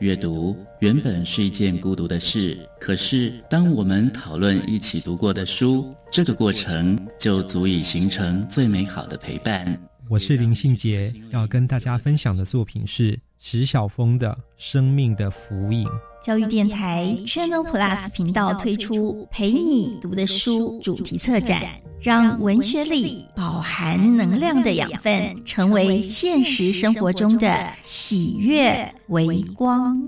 阅读原本是一件孤独的事，可是当我们讨论一起读过的书，这个过程就足以形成最美好的陪伴。我是林信杰，要跟大家分享的作品是石晓峰的《生命的浮影》。教育电台 Channel Plus 频道推出“陪你读的书”主题策展，让文学里饱含能量的养分，成为现实生活中的喜悦微光。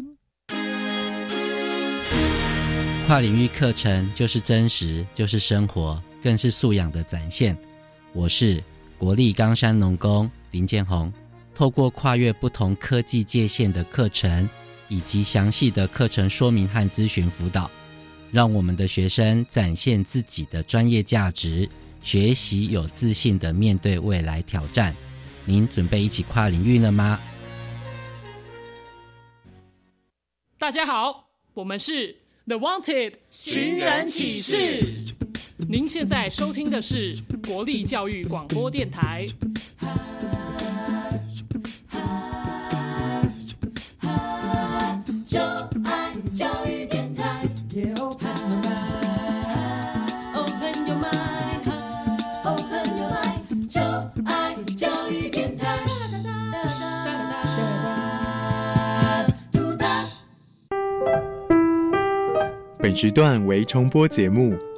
跨领域课程就是真实，就是生活，更是素养的展现。我是国立冈山农工林建宏，透过跨越不同科技界限的课程。以及详细的课程说明和咨询辅导，让我们的学生展现自己的专业价值，学习有自信的面对未来挑战。您准备一起跨领域了吗？大家好，我们是 The Wanted 寻人启事。您现在收听的是国立教育广播电台。本时段为重播节目，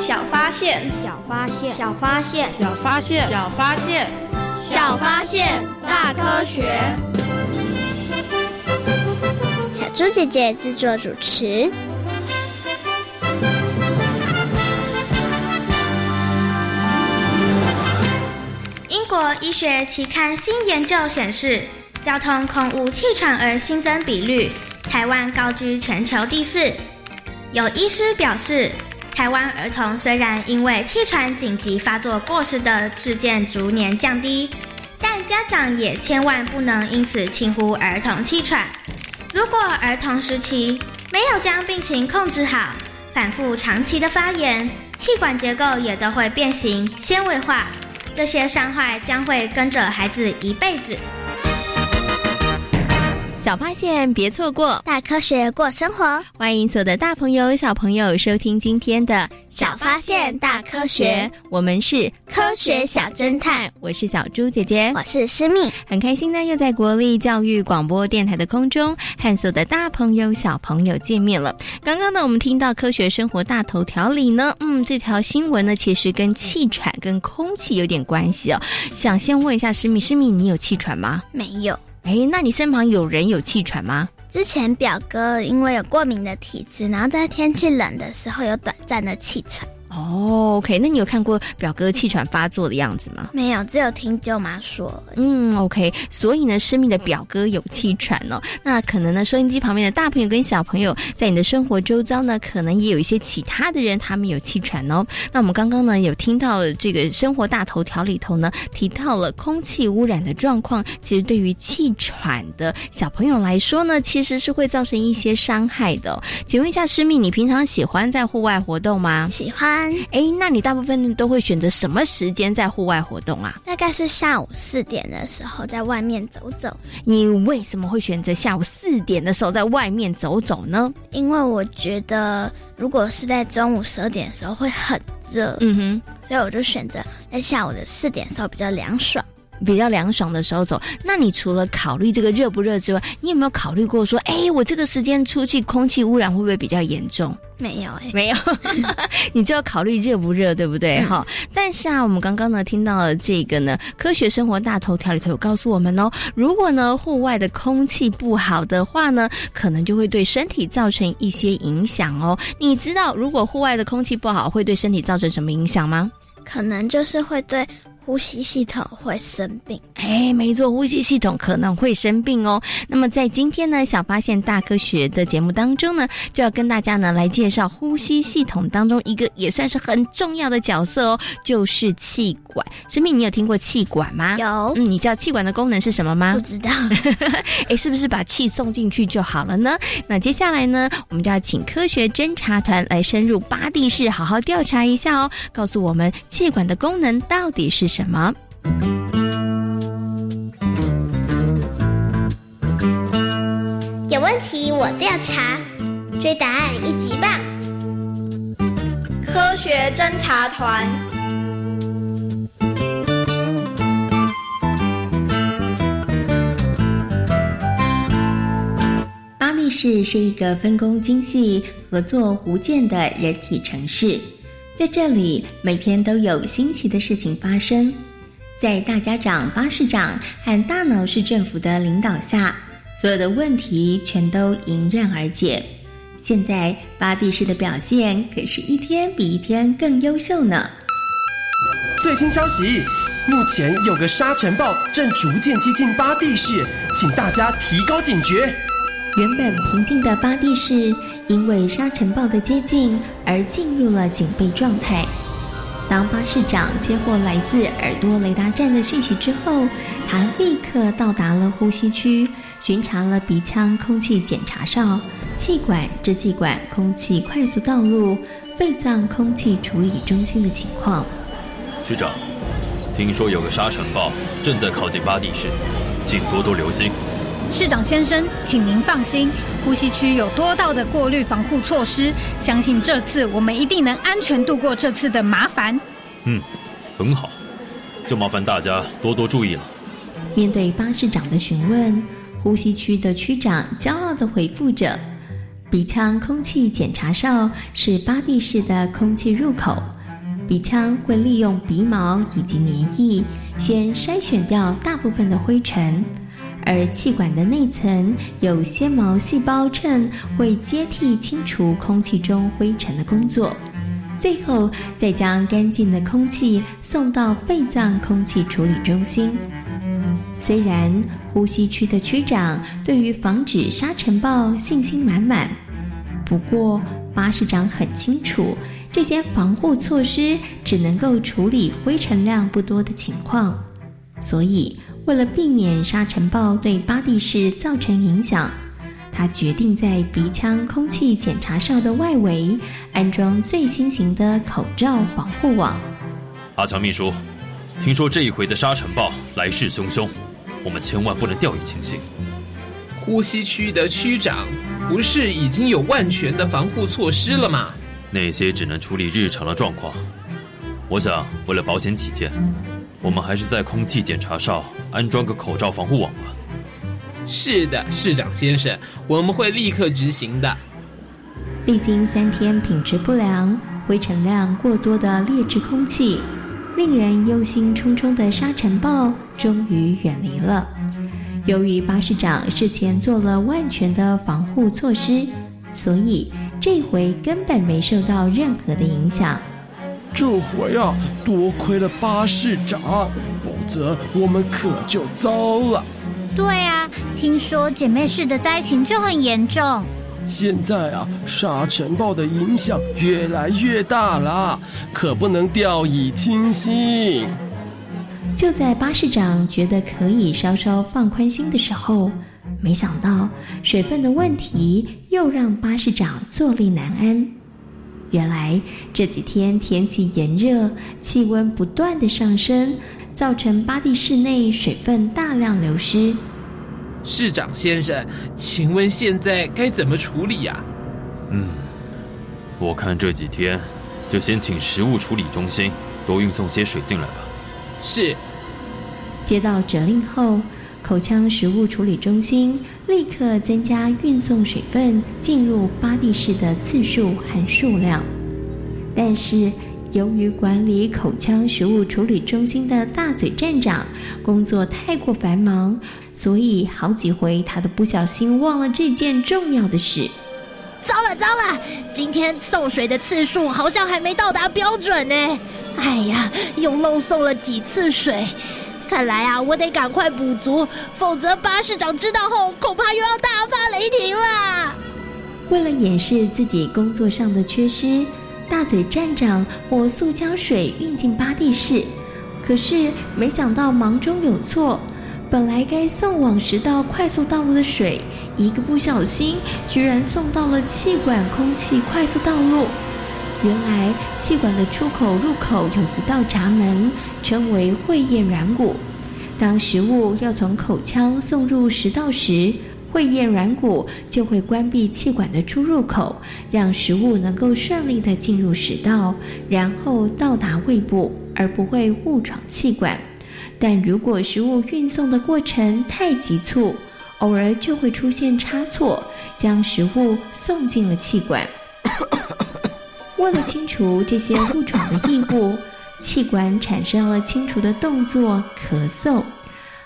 小发现，小发现，小发现，小发现，小发现，小发现，大科学。小猪姐姐制作主持。英国医学期刊新研究显示，交通空污气喘儿新增比率，台湾高居全球第四。有医师表示。台湾儿童虽然因为气喘紧急发作过世的事件逐年降低，但家长也千万不能因此轻忽儿童气喘。如果儿童时期没有将病情控制好，反复长期的发炎，气管结构也都会变形、纤维化，这些伤害将会跟着孩子一辈子。小发现，别错过大科学过生活。欢迎所有的大朋友、小朋友收听今天的小发现大科学。我们是科学小侦探，我是小猪姐姐，我是诗蜜。很开心呢，又在国立教育广播电台的空中和所有的大朋友、小朋友见面了。刚刚呢，我们听到科学生活大头条里呢，嗯，这条新闻呢，其实跟气喘、跟空气有点关系哦。想先问一下诗蜜，诗蜜，你有气喘吗？没有。哎，那你身旁有人有气喘吗？之前表哥因为有过敏的体质，然后在天气冷的时候有短暂的气喘。哦，OK，那你有看过表哥气喘发作的样子吗？没有，只有听舅妈说。嗯，OK，所以呢，生命的表哥有气喘哦。那可能呢，收音机旁边的大朋友跟小朋友，在你的生活周遭呢，可能也有一些其他的人，他们有气喘哦。那我们刚刚呢，有听到这个生活大头条里头呢，提到了空气污染的状况，其实对于气喘的小朋友来说呢，其实是会造成一些伤害的。请问一下，师密，你平常喜欢在户外活动吗？喜欢。哎，那你大部分都会选择什么时间在户外活动啊？大概是下午四点的时候在外面走走。你为什么会选择下午四点的时候在外面走走呢？因为我觉得如果是在中午十二点的时候会很热，嗯哼，所以我就选择在下午的四点的时候比较凉爽。比较凉爽的时候走。那你除了考虑这个热不热之外，你有没有考虑过说，哎，我这个时间出去空气污染会不会比较严重？没有哎，没有，你就要考虑热不热，对不对？哈，但是啊，我们刚刚呢听到了这个呢，科学生活大头条里头有告诉我们哦，如果呢户外的空气不好的话呢，可能就会对身体造成一些影响哦。你知道如果户外的空气不好会对身体造成什么影响吗？可能就是会对。呼吸系统会生病，哎，没错，呼吸系统可能会生病哦。那么在今天呢，小发现大科学的节目当中呢，就要跟大家呢来介绍呼吸系统当中一个也算是很重要的角色哦，就是气管。生命，你有听过气管吗？有。嗯，你知道气管的功能是什么吗？不知道。哎，是不是把气送进去就好了呢？那接下来呢，我们就要请科学侦查团来深入巴地市，好好调查一下哦，告诉我们气管的功能到底是。什么？有问题我调查，追答案一级棒！科学侦查团。巴黎市是一个分工精细、合作无间的人体城市。在这里，每天都有新奇的事情发生。在大家长、巴士长和大脑市政府的领导下，所有的问题全都迎刃而解。现在，巴蒂市的表现可是一天比一天更优秀呢。最新消息，目前有个沙尘暴正逐渐接近巴蒂市，请大家提高警觉。原本平静的巴蒂市。因为沙尘暴的接近而进入了警备状态。当巴士长接获来自耳朵雷达站的讯息之后，他立刻到达了呼吸区，巡查了鼻腔空气检查哨、气管、支气管空气快速道路、肺脏空气处理中心的情况。区长，听说有个沙尘暴正在靠近巴地市，请多多留心。市长先生，请您放心，呼吸区有多道的过滤防护措施，相信这次我们一定能安全度过这次的麻烦。嗯，很好，就麻烦大家多多注意了。面对巴市长的询问，呼吸区的区长骄傲地回复着：“鼻腔空气检查哨是巴蒂市的空气入口，鼻腔会利用鼻毛以及黏液，先筛选掉大部分的灰尘。”而气管的内层有纤毛细胞衬，会接替清除空气中灰尘的工作，最后再将干净的空气送到肺脏空气处理中心。虽然呼吸区的区长对于防止沙尘暴信心满满，不过巴士长很清楚，这些防护措施只能够处理灰尘量不多的情况，所以。为了避免沙尘暴对巴蒂市造成影响，他决定在鼻腔空气检查哨的外围安装最新型的口罩防护网。阿强秘书，听说这一回的沙尘暴来势汹汹，我们千万不能掉以轻心。呼吸区的区长不是已经有万全的防护措施了吗？那些只能处理日常的状况。我想，为了保险起见。我们还是在空气检查哨安装个口罩防护网吧。是的，市长先生，我们会立刻执行的。历经三天品质不良、灰尘量过多的劣质空气，令人忧心忡忡的沙尘暴终于远离了。由于巴士长事前做了万全的防护措施，所以这回根本没受到任何的影响。这回啊，多亏了巴士长，否则我们可就糟了。对啊，听说姐妹市的灾情就很严重。现在啊，沙尘暴的影响越来越大了，可不能掉以轻心。就在巴士长觉得可以稍稍放宽心的时候，没想到水分的问题又让巴士长坐立难安。原来这几天天气炎热，气温不断的上升，造成巴蒂市内水分大量流失。市长先生，请问现在该怎么处理呀？嗯，我看这几天就先请食物处理中心多运送些水进来吧。是。接到指令后，口腔食物处理中心立刻增加运送水分进入巴蒂室的次数和数量。但是，由于管理口腔食物处理中心的大嘴站长工作太过繁忙，所以好几回他都不小心忘了这件重要的事。糟了糟了，今天送水的次数好像还没到达标准呢。哎呀，又漏送了几次水，看来啊，我得赶快补足，否则巴士长知道后，恐怕又要大发雷霆啦。为了掩饰自己工作上的缺失，大嘴站长把塑胶水运进巴蒂室，可是没想到忙中有错，本来该送往食道快速道路的水，一个不小心居然送到了气管空气快速道路。原来气管的出口入口有一道闸门，称为会厌软骨。当食物要从口腔送入食道时，会厌软骨就会关闭气管的出入口，让食物能够顺利的进入食道，然后到达胃部，而不会误闯气管。但如果食物运送的过程太急促，偶尔就会出现差错，将食物送进了气管。为了清除这些误闯的异物，气管产生了清除的动作——咳嗽，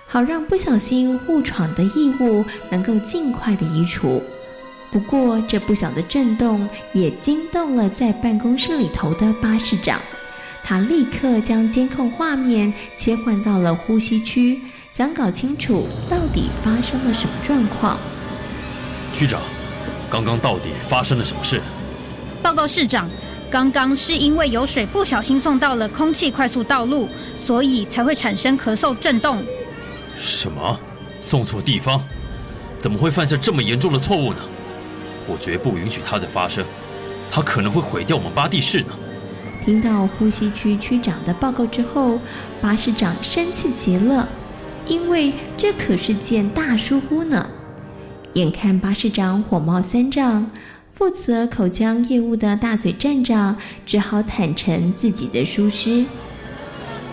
好让不小心误闯的异物能够尽快的移除。不过，这不小的震动也惊动了在办公室里头的巴士长，他立刻将监控画面切换到了呼吸区，想搞清楚到底发生了什么状况。区长，刚刚到底发生了什么事？报告市长，刚刚是因为有水不小心送到了空气快速道路，所以才会产生咳嗽震动。什么？送错地方？怎么会犯下这么严重的错误呢？我绝不允许它再发生，它可能会毁掉我们巴蒂市呢。听到呼吸区区长的报告之后，巴士长生气极了，因为这可是件大疏忽呢。眼看巴士长火冒三丈。负责口腔业务的大嘴站长只好坦诚自己的疏失。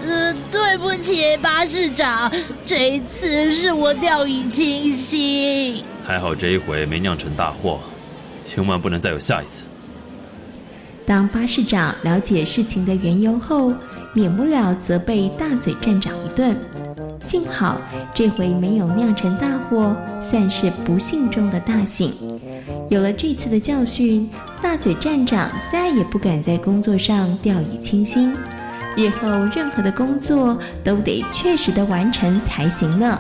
呃，对不起，巴士长，这一次是我掉以轻心。还好这一回没酿成大祸，千万不能再有下一次。当巴士长了解事情的缘由后，免不了责备大嘴站长一顿。幸好这回没有酿成大祸，算是不幸中的大幸。有了这次的教训，大嘴站长再也不敢在工作上掉以轻心，日后任何的工作都得确实的完成才行呢。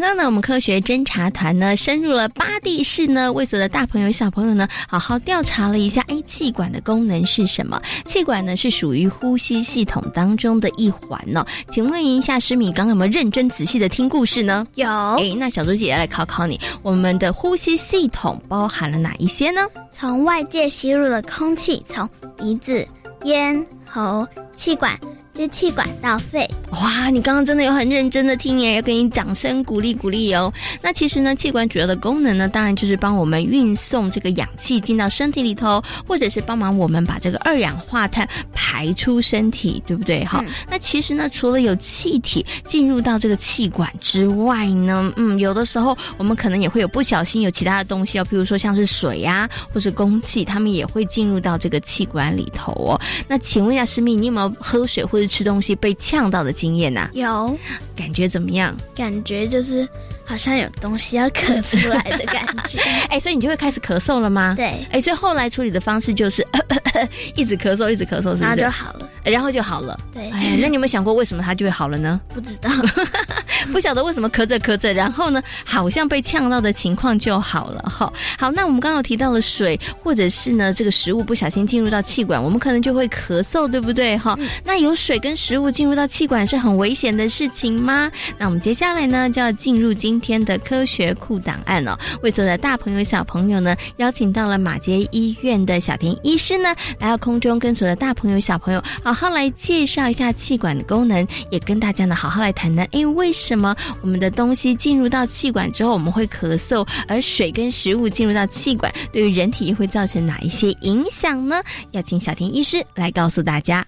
刚刚呢，我们科学侦查团呢，深入了巴蒂市呢，为所有的大朋友、小朋友呢，好好调查了一下。哎，气管的功能是什么？气管呢，是属于呼吸系统当中的一环呢。请问一下，诗米刚刚有没有认真仔细的听故事呢？有。哎，那小猪姐姐来考考你，我们的呼吸系统包含了哪一些呢？从外界吸入的空气，从鼻子、咽喉、气管。支气管到肺，哇！你刚刚真的有很认真的听耶，要给你掌声鼓励鼓励哦。那其实呢，气管主要的功能呢，当然就是帮我们运送这个氧气进到身体里头，或者是帮忙我们把这个二氧化碳排出身体，对不对？好。那其实呢，除了有气体进入到这个气管之外呢，嗯，有的时候我们可能也会有不小心有其他的东西哦，比如说像是水呀，或是空气，它们也会进入到这个气管里头哦。那请问一下，师密，你有没有喝水或？吃东西被呛到的经验呐？有，感觉怎么样？感觉就是好像有东西要咳出来的感觉。哎，所以你就会开始咳嗽了吗？对。哎，所以后来处理的方式就是 一直咳嗽，一直咳嗽，是不是？然后就好了。然后就好了。对。哎，那你有没有想过为什么它就会好了呢？不知道，不晓得为什么咳着咳着，然后呢，好像被呛到的情况就好了。哈，好，那我们刚刚提到了水，或者是呢这个食物不小心进入到气管，我们可能就会咳嗽，对不对？哈，那有水跟食物进入到气管是很危险的事情吗？那我们接下来呢就要进入今天的科学库档案了。为所有的大朋友小朋友呢，邀请到了马街医院的小田医师呢，来到空中跟所有的大朋友小朋友好好来介绍一下气管的功能，也跟大家呢好好来谈谈，哎，为什什么我们的东西进入到气管之后我们会咳嗽，而水跟食物进入到气管对于人体会造成哪一些影响呢？要请小田医师来告诉大家。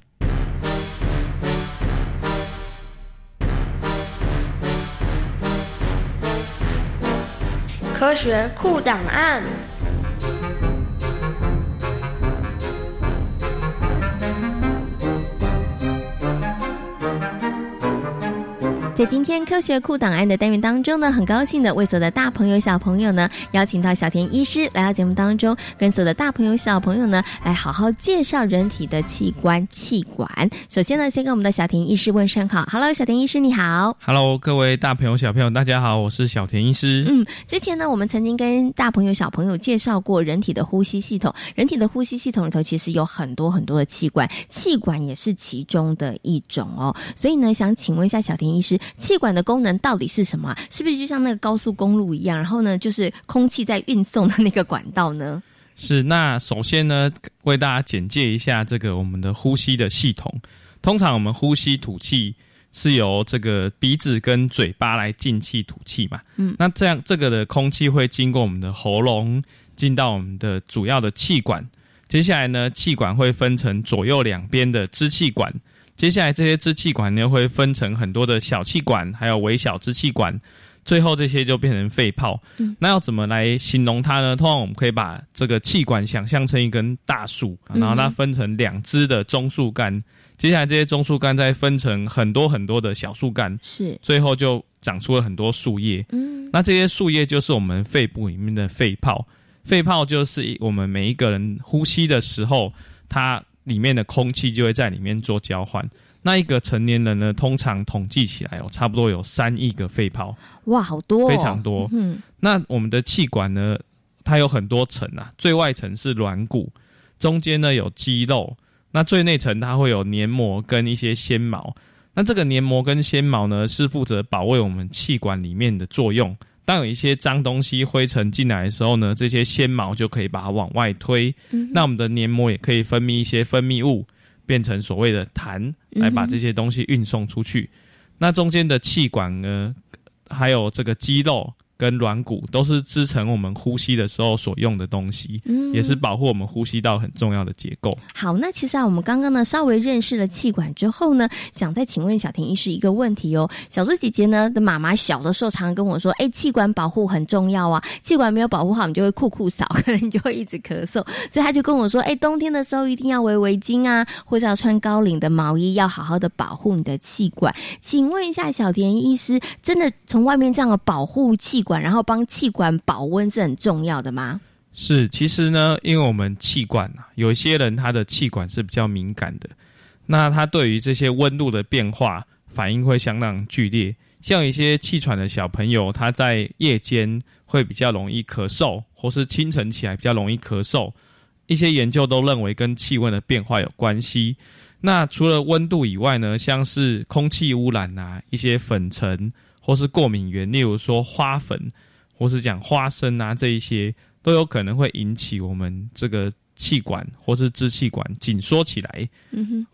科学库档案。在今天科学库档案的单元当中呢，很高兴的为所有的大朋友小朋友呢，邀请到小田医师来到节目当中，跟所有的大朋友小朋友呢，来好好介绍人体的器官气管。首先呢，先跟我们的小田医师问声好，Hello，小田医师你好，Hello，各位大朋友小朋友大家好，我是小田医师。嗯，之前呢，我们曾经跟大朋友小朋友介绍过人体的呼吸系统，人体的呼吸系统里头其实有很多很多的气管，气管也是其中的一种哦。所以呢，想请问一下小田医师。气管的功能到底是什么？是不是就像那个高速公路一样？然后呢，就是空气在运送的那个管道呢？是。那首先呢，为大家简介一下这个我们的呼吸的系统。通常我们呼吸吐气是由这个鼻子跟嘴巴来进气吐气嘛。嗯。那这样这个的空气会经过我们的喉咙进到我们的主要的气管。接下来呢，气管会分成左右两边的支气管。接下来这些支气管呢，会分成很多的小气管，还有微小支气管，最后这些就变成肺泡。嗯，那要怎么来形容它呢？通常我们可以把这个气管想象成一根大树，然后它分成两支的中树干。接下来这些中树干再分成很多很多的小树干，是最后就长出了很多树叶。嗯，那这些树叶就是我们肺部里面的肺泡。肺泡就是我们每一个人呼吸的时候，它。里面的空气就会在里面做交换。那一个成年人呢，通常统计起来哦，差不多有三亿个肺泡。哇，好多，非常多。嗯，那我们的气管呢，它有很多层啊。最外层是软骨，中间呢有肌肉，那最内层它会有黏膜跟一些纤毛。那这个黏膜跟纤毛呢，是负责保卫我们气管里面的作用。当有一些脏东西、灰尘进来的时候呢，这些纤毛就可以把它往外推。那我们的黏膜也可以分泌一些分泌物，变成所谓的痰，来把这些东西运送出去。那中间的气管呢，还有这个肌肉。跟软骨都是支撑我们呼吸的时候所用的东西，嗯，也是保护我们呼吸道很重要的结构。好，那其实啊，我们刚刚呢稍微认识了气管之后呢，想再请问小田医师一个问题哦。小猪姐姐呢的妈妈小的时候常常跟我说，哎，气管保护很重要啊，气管没有保护好，你就会酷酷扫，可能你就会一直咳嗽。所以他就跟我说，哎，冬天的时候一定要围围巾啊，或者要穿高领的毛衣，要好好的保护你的气管。请问一下，小田医师，真的从外面这样的保护气管？然后帮气管保温是很重要的吗？是，其实呢，因为我们气管啊，有一些人他的气管是比较敏感的，那他对于这些温度的变化反应会相当剧烈。像一些气喘的小朋友，他在夜间会比较容易咳嗽，或是清晨起来比较容易咳嗽。一些研究都认为跟气温的变化有关系。那除了温度以外呢，像是空气污染啊，一些粉尘。或是过敏源，例如说花粉，或是讲花生啊，这一些都有可能会引起我们这个气管或是支气管紧缩起来，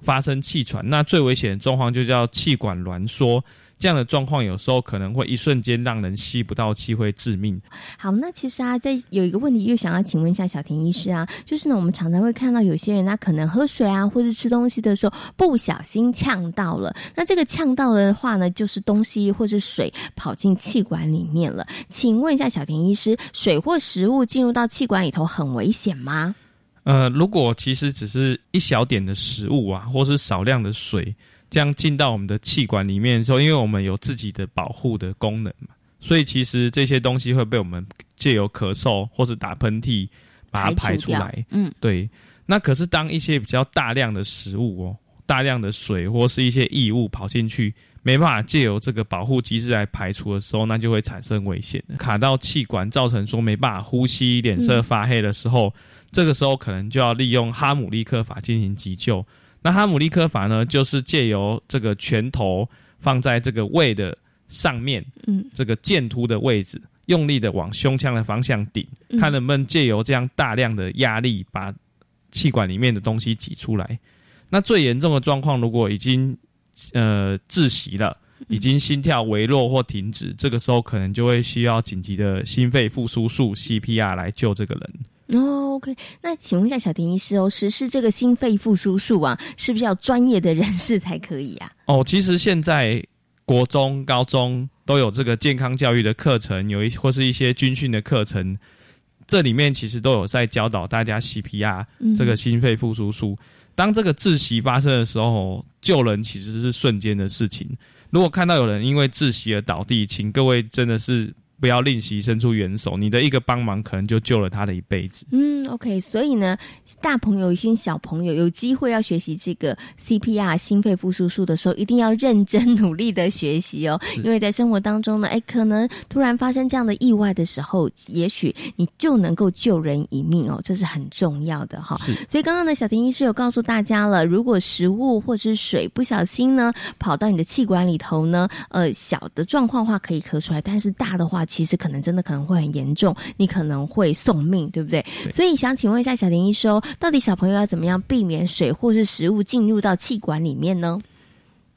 发生气喘。那最危险的状况就叫气管挛缩。这样的状况有时候可能会一瞬间让人吸不到气，会致命。好，那其实啊，在有一个问题又想要请问一下小田医师啊，就是呢，我们常常会看到有些人他可能喝水啊，或者吃东西的时候不小心呛到了。那这个呛到的话呢，就是东西或是水跑进气管里面了。请问一下小田医师，水或食物进入到气管里头很危险吗？呃，如果其实只是一小点的食物啊，或是少量的水。这样进到我们的气管里面的时候，因为我们有自己的保护的功能嘛，所以其实这些东西会被我们借由咳嗽或者打喷嚏把它排出来。嗯，对。那可是当一些比较大量的食物哦，大量的水或是一些异物跑进去，没办法借由这个保护机制来排除的时候，那就会产生危险，卡到气管，造成说没办法呼吸、脸色发黑的时候，这个时候可能就要利用哈姆立克法进行急救。那哈姆立克法呢，就是借由这个拳头放在这个胃的上面，嗯，这个剑突的位置，用力的往胸腔的方向顶，看能不能借由这样大量的压力，把气管里面的东西挤出来。那最严重的状况，如果已经呃窒息了，已经心跳微弱或停止，这个时候可能就会需要紧急的心肺复苏术 CPR 来救这个人。哦，OK，那请问一下小田医师哦，实施这个心肺复苏术啊，是不是要专业的人士才可以啊？哦，其实现在国中、高中都有这个健康教育的课程，有一或是一些军训的课程，这里面其实都有在教导大家 CPR 这个心肺复苏术。当这个窒息发生的时候，救人其实是瞬间的事情。如果看到有人因为窒息而倒地，请各位真的是。不要吝惜伸出援手，你的一个帮忙可能就救了他的一辈子。嗯，OK，所以呢，大朋友、一些小朋友有机会要学习这个 CPR 心肺复苏术的时候，一定要认真努力的学习哦。因为在生活当中呢，哎，可能突然发生这样的意外的时候，也许你就能够救人一命哦，这是很重要的哈。是。所以刚刚呢，小婷医师有告诉大家了，如果食物或者是水不小心呢跑到你的气管里头呢，呃，小的状况话可以咳出来，但是大的话。其实可能真的可能会很严重，你可能会送命，对不对？所以想请问一下小林医生，到底小朋友要怎么样避免水或是食物进入到气管里面呢？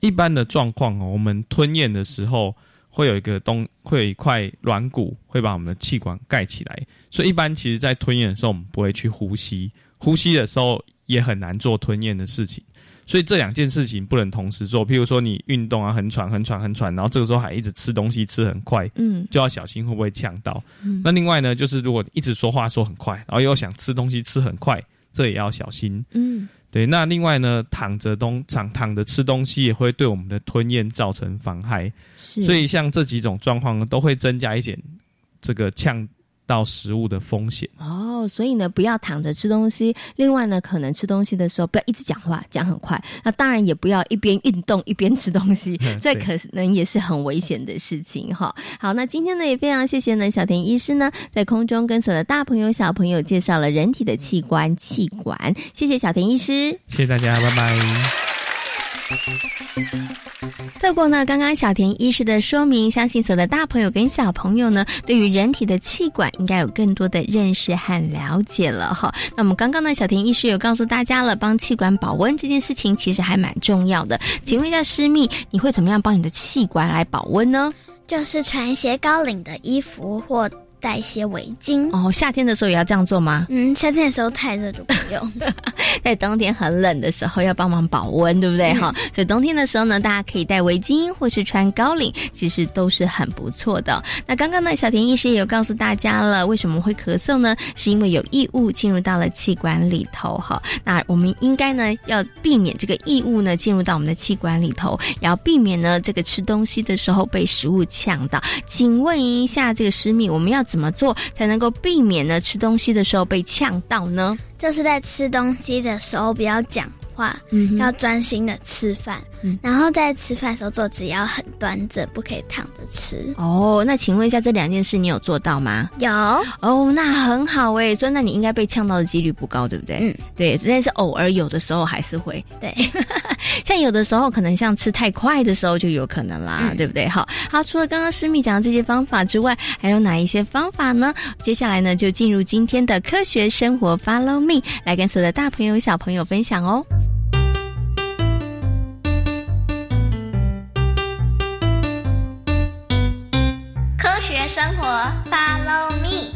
一般的状况哦，我们吞咽的时候会有一个东，会有一块软骨会把我们的气管盖起来，所以一般其实在吞咽的时候，我们不会去呼吸，呼吸的时候也很难做吞咽的事情。所以这两件事情不能同时做。譬如说你运动啊，很喘、很喘、很喘，然后这个时候还一直吃东西，吃很快，嗯，就要小心会不会呛到。那另外呢，就是如果一直说话说很快，然后又想吃东西吃很快，这也要小心。嗯，对。那另外呢，躺着东躺躺着吃东西也会对我们的吞咽造成妨害。所以像这几种状况都会增加一点这个呛。到食物的风险哦，所以呢，不要躺着吃东西。另外呢，可能吃东西的时候不要一直讲话，讲很快。那当然也不要一边运动一边吃东西，这可能也是很危险的事情哈。好，那今天呢也非常谢谢呢小田医师呢在空中跟所有的大朋友小朋友介绍了人体的器官气管，谢谢小田医师，谢谢大家，拜拜。透过呢刚刚小田医师的说明，相信所有的大朋友跟小朋友呢，对于人体的气管应该有更多的认识和了解了哈。那么刚刚呢，小田医师有告诉大家了，帮气管保温这件事情其实还蛮重要的。请问一下师密，你会怎么样帮你的气管来保温呢？就是穿一些高领的衣服或。带一些围巾哦，夏天的时候也要这样做吗？嗯，夏天的时候太热就不用。在冬天很冷的时候要帮忙保温，对不对？哈，所以冬天的时候呢，大家可以戴围巾或是穿高领，其实都是很不错的。那刚刚呢，小田医师也有告诉大家了，为什么会咳嗽呢？是因为有异物进入到了气管里头，哈。那我们应该呢要避免这个异物呢进入到我们的气管里头，也要避免呢这个吃东西的时候被食物呛到。请问一下，这个师密，我们要怎么做才能够避免呢？吃东西的时候被呛到呢？就是在吃东西的时候不要讲。话要专心的吃饭，然后在吃饭的时候坐姿要很端正，不可以躺着吃。哦，那请问一下，这两件事你有做到吗？有。哦，那很好哎，所以那你应该被呛到的几率不高，对不对？嗯，对，但是偶尔有的时候还是会。对，像有的时候可能像吃太快的时候就有可能啦，对不对？好，好，除了刚刚师密讲的这些方法之外，还有哪一些方法呢？接下来呢，就进入今天的科学生活，Follow me，来跟所有的大朋友小朋友分享哦。生活，Follow me。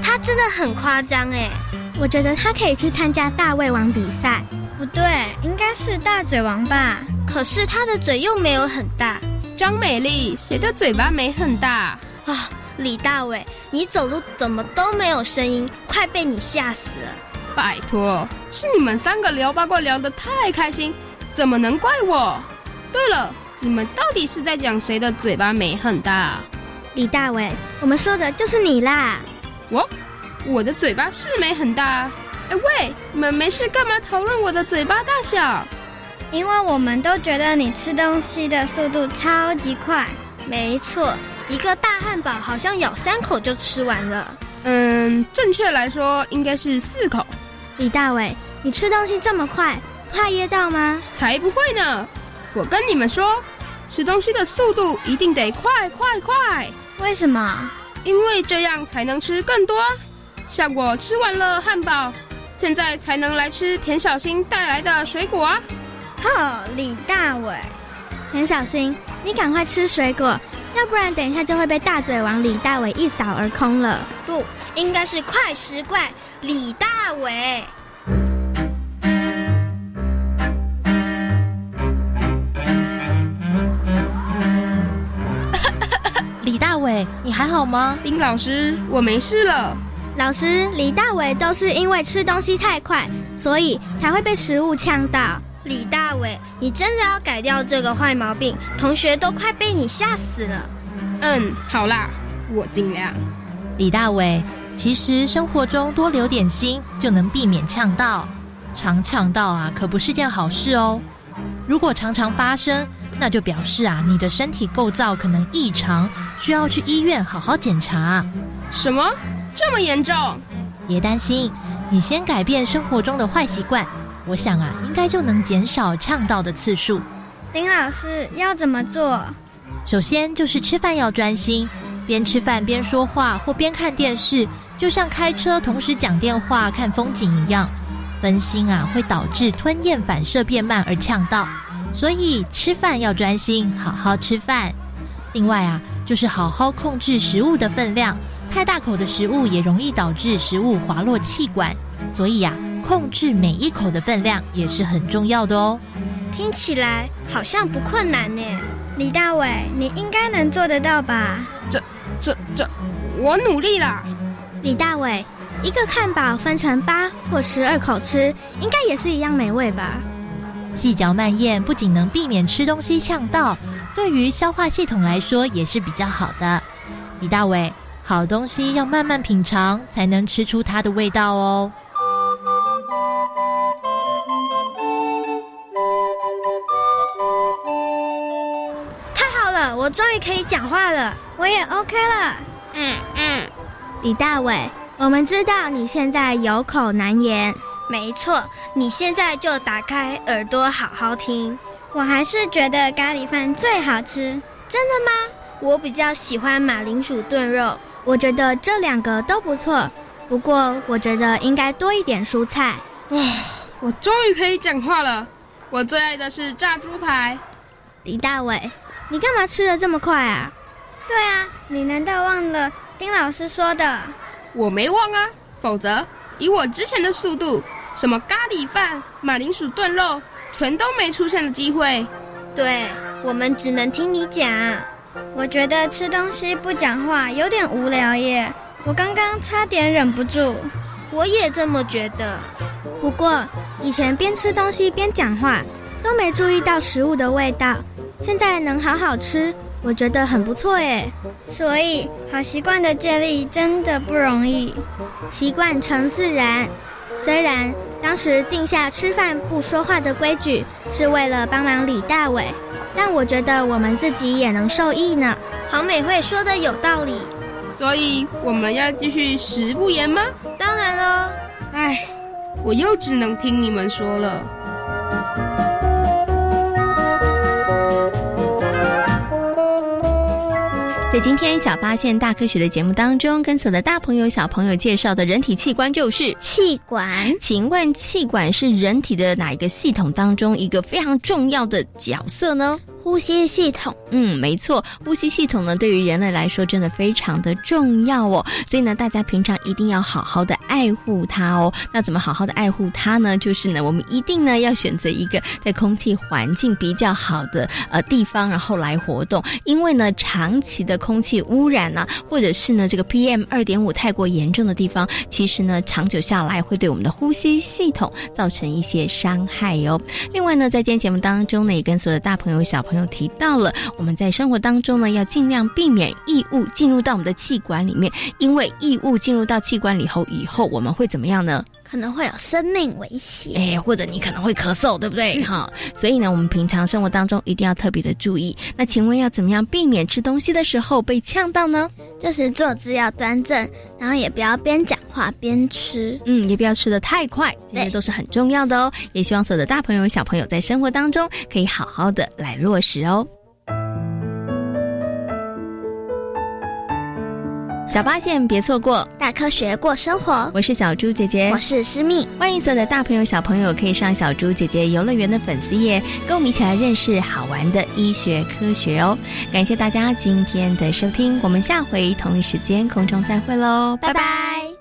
他真的很夸张哎，我觉得他可以去参加大胃王比赛。不对，应该是大嘴王吧？可是他的嘴又没有很大。张美丽，谁的嘴巴没很大啊？李大伟，你走路怎么都没有声音，快被你吓死了。拜托，是你们三个聊八卦聊得太开心。怎么能怪我？对了，你们到底是在讲谁的嘴巴没很大？李大伟，我们说的就是你啦！我，我的嘴巴是没很大。哎喂，你们没事干嘛讨论我的嘴巴大小？因为我们都觉得你吃东西的速度超级快。没错，一个大汉堡好像咬三口就吃完了。嗯，正确来说应该是四口。李大伟，你吃东西这么快。怕噎到吗？才不会呢！我跟你们说，吃东西的速度一定得快快快！为什么？因为这样才能吃更多。像我吃完了汉堡，现在才能来吃田小新带来的水果啊！哦，李大伟，田小新，你赶快吃水果，要不然等一下就会被大嘴王李大伟一扫而空了。不，应该是快食怪李大伟。伟，你还好吗？丁老师，我没事了。老师，李大伟都是因为吃东西太快，所以才会被食物呛到。李大伟，你真的要改掉这个坏毛病？同学都快被你吓死了。嗯，好啦，我尽量。李大伟，其实生活中多留点心，就能避免呛到。常呛到啊，可不是件好事哦。如果常常发生，那就表示啊，你的身体构造可能异常，需要去医院好好检查。什么？这么严重？别担心，你先改变生活中的坏习惯，我想啊，应该就能减少呛到的次数。丁老师要怎么做？首先就是吃饭要专心，边吃饭边说话或边看电视，就像开车同时讲电话、看风景一样，分心啊会导致吞咽反射变慢而呛到。所以吃饭要专心，好好吃饭。另外啊，就是好好控制食物的分量。太大口的食物也容易导致食物滑落气管，所以呀，控制每一口的分量也是很重要的哦。听起来好像不困难呢，李大伟，你应该能做得到吧？这、这、这，我努力啦。李大伟，一个汉堡分成八或十二口吃，应该也是一样美味吧？细嚼慢咽不仅能避免吃东西呛到，对于消化系统来说也是比较好的。李大伟。好东西要慢慢品尝，才能吃出它的味道哦。太好了，我终于可以讲话了，我也 OK 了。嗯嗯，李大伟，我们知道你现在有口难言，没错，你现在就打开耳朵好好听。我还是觉得咖喱饭最好吃，真的吗？我比较喜欢马铃薯炖肉。我觉得这两个都不错，不过我觉得应该多一点蔬菜。哇，我终于可以讲话了！我最爱的是炸猪排。李大伟，你干嘛吃的这么快啊？对啊，你难道忘了丁老师说的？我没忘啊，否则以我之前的速度，什么咖喱饭、马铃薯炖肉，全都没出现的机会。对，我们只能听你讲。我觉得吃东西不讲话有点无聊耶，我刚刚差点忍不住。我也这么觉得。不过以前边吃东西边讲话都没注意到食物的味道，现在能好好吃，我觉得很不错耶。所以好习惯的建立真的不容易，习惯成自然。虽然当时定下吃饭不说话的规矩是为了帮忙李大伟。但我觉得我们自己也能受益呢。黄美惠说的有道理，所以我们要继续食不言吗？当然喽。唉，我又只能听你们说了。在今天小发现大科学的节目当中，跟所有的大朋友小朋友介绍的人体器官就是气管。请问气管是人体的哪一个系统当中一个非常重要的角色呢？呼吸系统，嗯，没错，呼吸系统呢，对于人类来说真的非常的重要哦。所以呢，大家平常一定要好好的爱护它哦。那怎么好好的爱护它呢？就是呢，我们一定呢要选择一个在空气环境比较好的呃地方，然后来活动。因为呢，长期的空气污染呢，或者是呢这个 PM 二点五太过严重的地方，其实呢长久下来会对我们的呼吸系统造成一些伤害哟。另外呢，在今天节目当中呢，也跟所有的大朋友小朋友。有提到了，我们在生活当中呢，要尽量避免异物进入到我们的气管里面，因为异物进入到气管里后，以后我们会怎么样呢？可能会有生命危险，哎，或者你可能会咳嗽，对不对？哈，所以呢，我们平常生活当中一定要特别的注意。那请问要怎么样避免吃东西的时候被呛到呢？就是坐姿要端正，然后也不要边讲话边吃，嗯，也不要吃的太快，这些都是很重要的哦。也希望所有的大朋友小朋友在生活当中可以好好的来落实哦。小发现别错过，大科学过生活。我是小猪姐姐，我是思密。欢迎所有的大朋友、小朋友可以上小猪姐姐游乐园的粉丝页，跟我们一起来认识好玩的医学科学哦。感谢大家今天的收听，我们下回同一时间空中再会喽，拜拜。